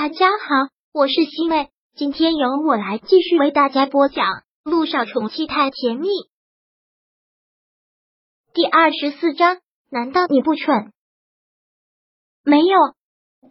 大家好，我是西妹，今天由我来继续为大家播讲《路上宠妻太甜蜜》第二十四章。难道你不蠢？没有。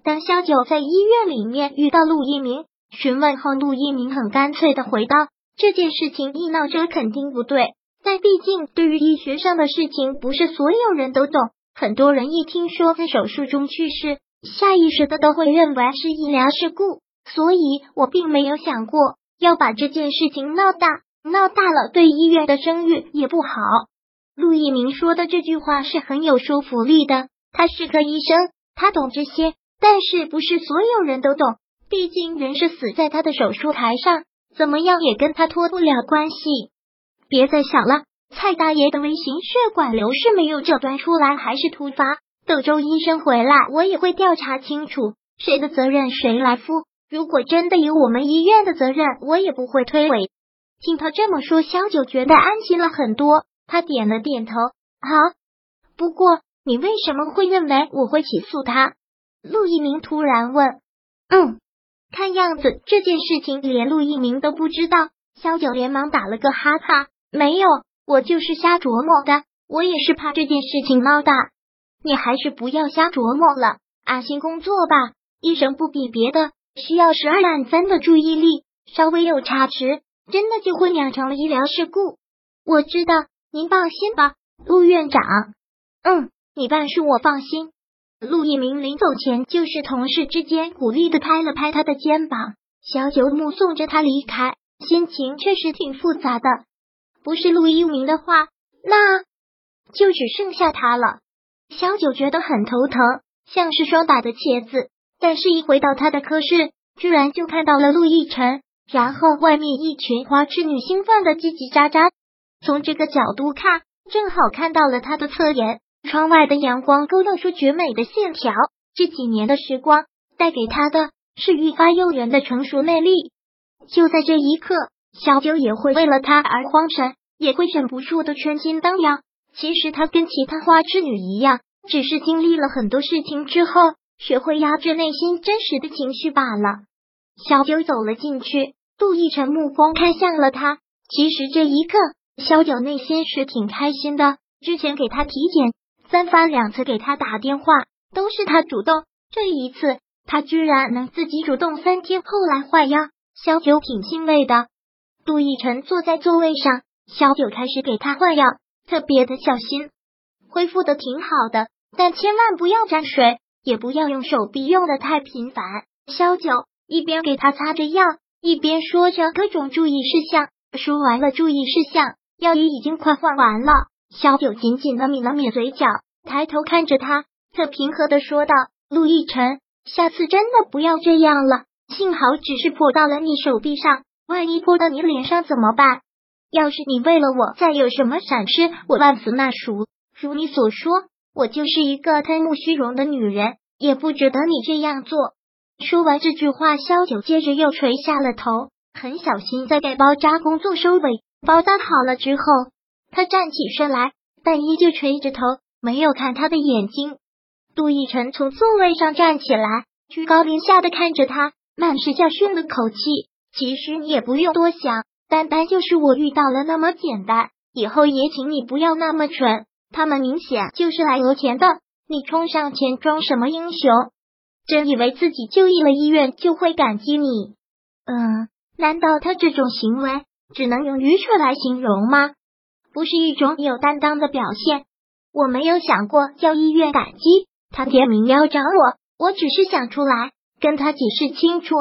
当萧九在医院里面遇到陆一鸣，询问后，陆一鸣很干脆的回道：“这件事情一闹着肯定不对，但毕竟对于医学上的事情，不是所有人都懂。很多人一听说在手术中去世。”下意识的都会认为是医疗事故，所以我并没有想过要把这件事情闹大，闹大了对医院的声誉也不好。陆一鸣说的这句话是很有说服力的，他是个医生，他懂这些，但是不是所有人都懂？毕竟人是死在他的手术台上，怎么样也跟他脱不了关系。别再想了，蔡大爷的微型血管瘤是没有诊断出来，还是突发？等周医生回来，我也会调查清楚谁的责任谁来负。如果真的有我们医院的责任，我也不会推诿。听他这么说，萧九觉得安心了很多。他点了点头，好。不过，你为什么会认为我会起诉他？陆一鸣突然问。嗯，看样子这件事情连陆一鸣都不知道。萧九连忙打了个哈哈，没有，我就是瞎琢磨的。我也是怕这件事情闹大。你还是不要瞎琢磨了，安心工作吧。医生不比别的，需要十二万分的注意力，稍微有差池，真的就会酿成了医疗事故。我知道，您放心吧，陆院长。嗯，你办事我放心。陆一鸣临走前，就是同事之间鼓励的拍了拍他的肩膀。小九目送着他离开，心情确实挺复杂的。不是陆一鸣的话，那就只剩下他了。小九觉得很头疼，像是双打的茄子。但是，一回到他的科室，居然就看到了陆亦辰，然后外面一群花痴女兴奋的叽叽喳喳。从这个角度看，正好看到了他的侧颜。窗外的阳光勾勒出绝美的线条。这几年的时光带给他的是愈发诱人的成熟魅力。就在这一刻，小九也会为了他而慌神，也会忍不住的春心荡漾。其实他跟其他花痴女一样，只是经历了很多事情之后，学会压制内心真实的情绪罢了。小九走了进去，杜奕晨目光看向了他。其实这一刻，小九内心是挺开心的。之前给他体检，三番两次给他打电话，都是他主动。这一次，他居然能自己主动三天后来换药，小九挺欣慰的。杜奕晨坐在座位上，小九开始给他换药。特别的小心，恢复的挺好的，但千万不要沾水，也不要用手臂用的太频繁。萧九一边给他擦着药，一边说着各种注意事项。说完了注意事项，药也已经快换完了。萧九紧紧的抿了抿嘴角，抬头看着他，特平和的说道：“陆亦辰，下次真的不要这样了。幸好只是泼到了你手臂上，万一泼到你脸上怎么办？”要是你为了我再有什么闪失，我万死难赎。如你所说，我就是一个贪慕虚荣的女人，也不值得你这样做。说完这句话，萧九接着又垂下了头，很小心在给包扎工作收尾。包扎好了之后，他站起身来，但依旧垂着头，没有看他的眼睛。杜奕晨从座位上站起来，居高临下的看着他，满是教训的口气。其实你也不用多想。单单就是我遇到了那么简单，以后也请你不要那么蠢。他们明显就是来讹钱的，你冲上前装什么英雄？真以为自己就医了医院就会感激你？嗯，难道他这种行为只能用愚蠢来形容吗？不是一种有担当的表现？我没有想过要医院感激他，点名要找我，我只是想出来跟他解释清楚。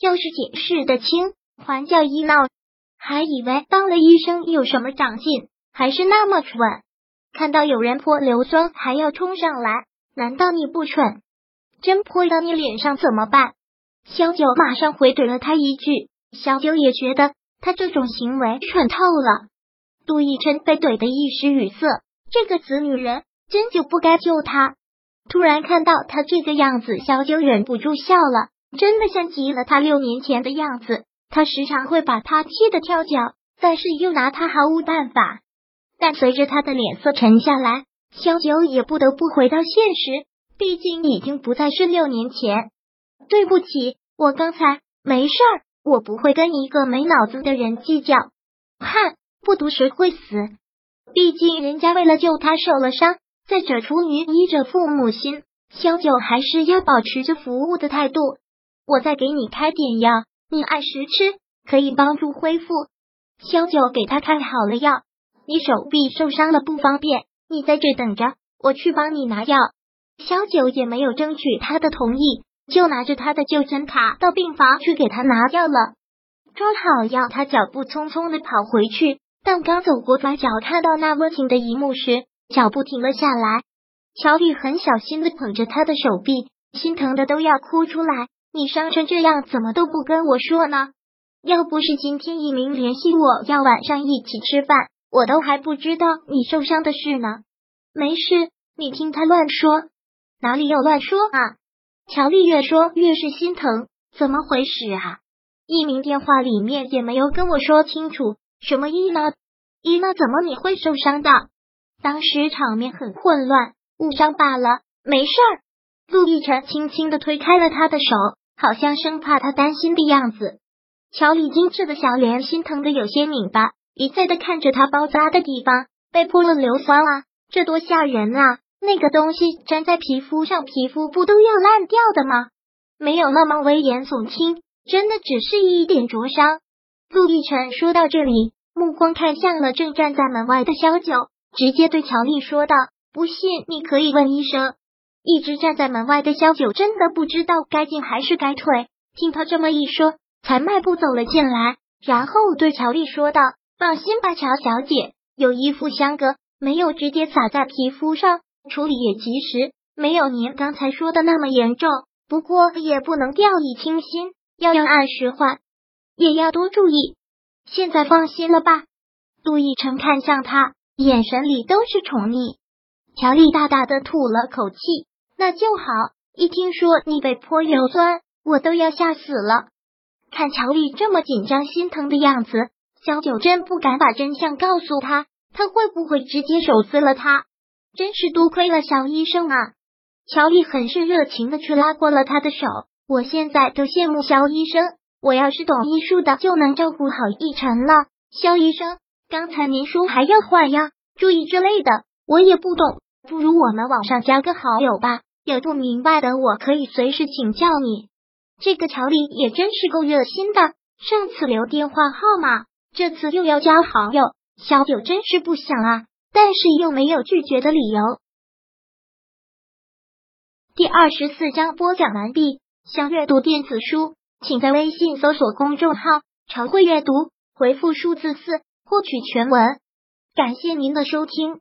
要是解释的清，还叫医闹？还以为当了医生有什么长进，还是那么蠢。看到有人泼硫酸还要冲上来，难道你不蠢？真泼到你脸上怎么办？小九马上回怼了他一句。小九也觉得他这种行为蠢透了。杜奕琛被怼得一时语塞，这个死女人真就不该救他。突然看到他这个样子，小九忍不住笑了，真的像极了他六年前的样子。他时常会把他气得跳脚，但是又拿他毫无办法。但随着他的脸色沉下来，萧九也不得不回到现实，毕竟已经不再是六年前。对不起，我刚才没事儿，我不会跟一个没脑子的人计较。哼，不读谁会死？毕竟人家为了救他受了伤，再者出于医者父母心，萧九还是要保持着服务的态度。我再给你开点药，你按时吃，可以帮助恢复。萧九给他开好了药，你手臂受伤了不方便，你在这等着，我去帮你拿药。萧九也没有争取他的同意，就拿着他的就诊卡到病房去给他拿药了。装好药，他脚步匆匆的跑回去，但刚走过拐角，看到那温情的一幕时，脚步停了下来。乔丽很小心的捧着他的手臂，心疼的都要哭出来。你伤成这样，怎么都不跟我说呢？要不是今天一鸣联系我要晚上一起吃饭，我都还不知道你受伤的事呢。没事，你听他乱说，哪里有乱说啊？乔丽越说越是心疼，怎么回事啊？一鸣电话里面也没有跟我说清楚，什么一呢？一呢？怎么你会受伤的？当时场面很混乱，误伤罢了，没事儿。陆亦辰轻轻的推开了他的手，好像生怕他担心的样子。乔丽精致的小脸心疼的有些拧巴，一再的看着他包扎的地方被泼了硫酸啊，这多吓人啊！那个东西粘在皮肤上，皮肤不都要烂掉的吗？没有那么危言耸听，真的只是一点灼伤。陆亦辰说到这里，目光看向了正站在门外的萧九，直接对乔丽说道：“不信你可以问医生。”一直站在门外的萧九真的不知道该进还是该退，听他这么一说。才迈步走了进来，然后对乔丽说道：“放心吧，乔小姐，有衣服相隔，没有直接洒在皮肤上，处理也及时，没有您刚才说的那么严重。不过也不能掉以轻心，要要按时换，也要多注意。现在放心了吧？”陆亦辰看向他，眼神里都是宠溺。乔丽大大的吐了口气：“那就好。一听说你被泼硫酸，我都要吓死了。”看乔丽这么紧张、心疼的样子，萧九真不敢把真相告诉他，他会不会直接手撕了他？真是多亏了小医生啊！乔丽很是热情的去拉过了他的手。我现在都羡慕肖医生，我要是懂医术的，就能照顾好奕晨了。肖医生，刚才您说还要换药、注意之类的，我也不懂，不如我们网上加个好友吧，有不明白的，我可以随时请教你。这个乔丽也真是够热心的，上次留电话号码，这次又要加好友，小九真是不想啊，但是又没有拒绝的理由。第二十四章播讲完毕。想阅读电子书，请在微信搜索公众号“常会阅读”，回复数字四获取全文。感谢您的收听。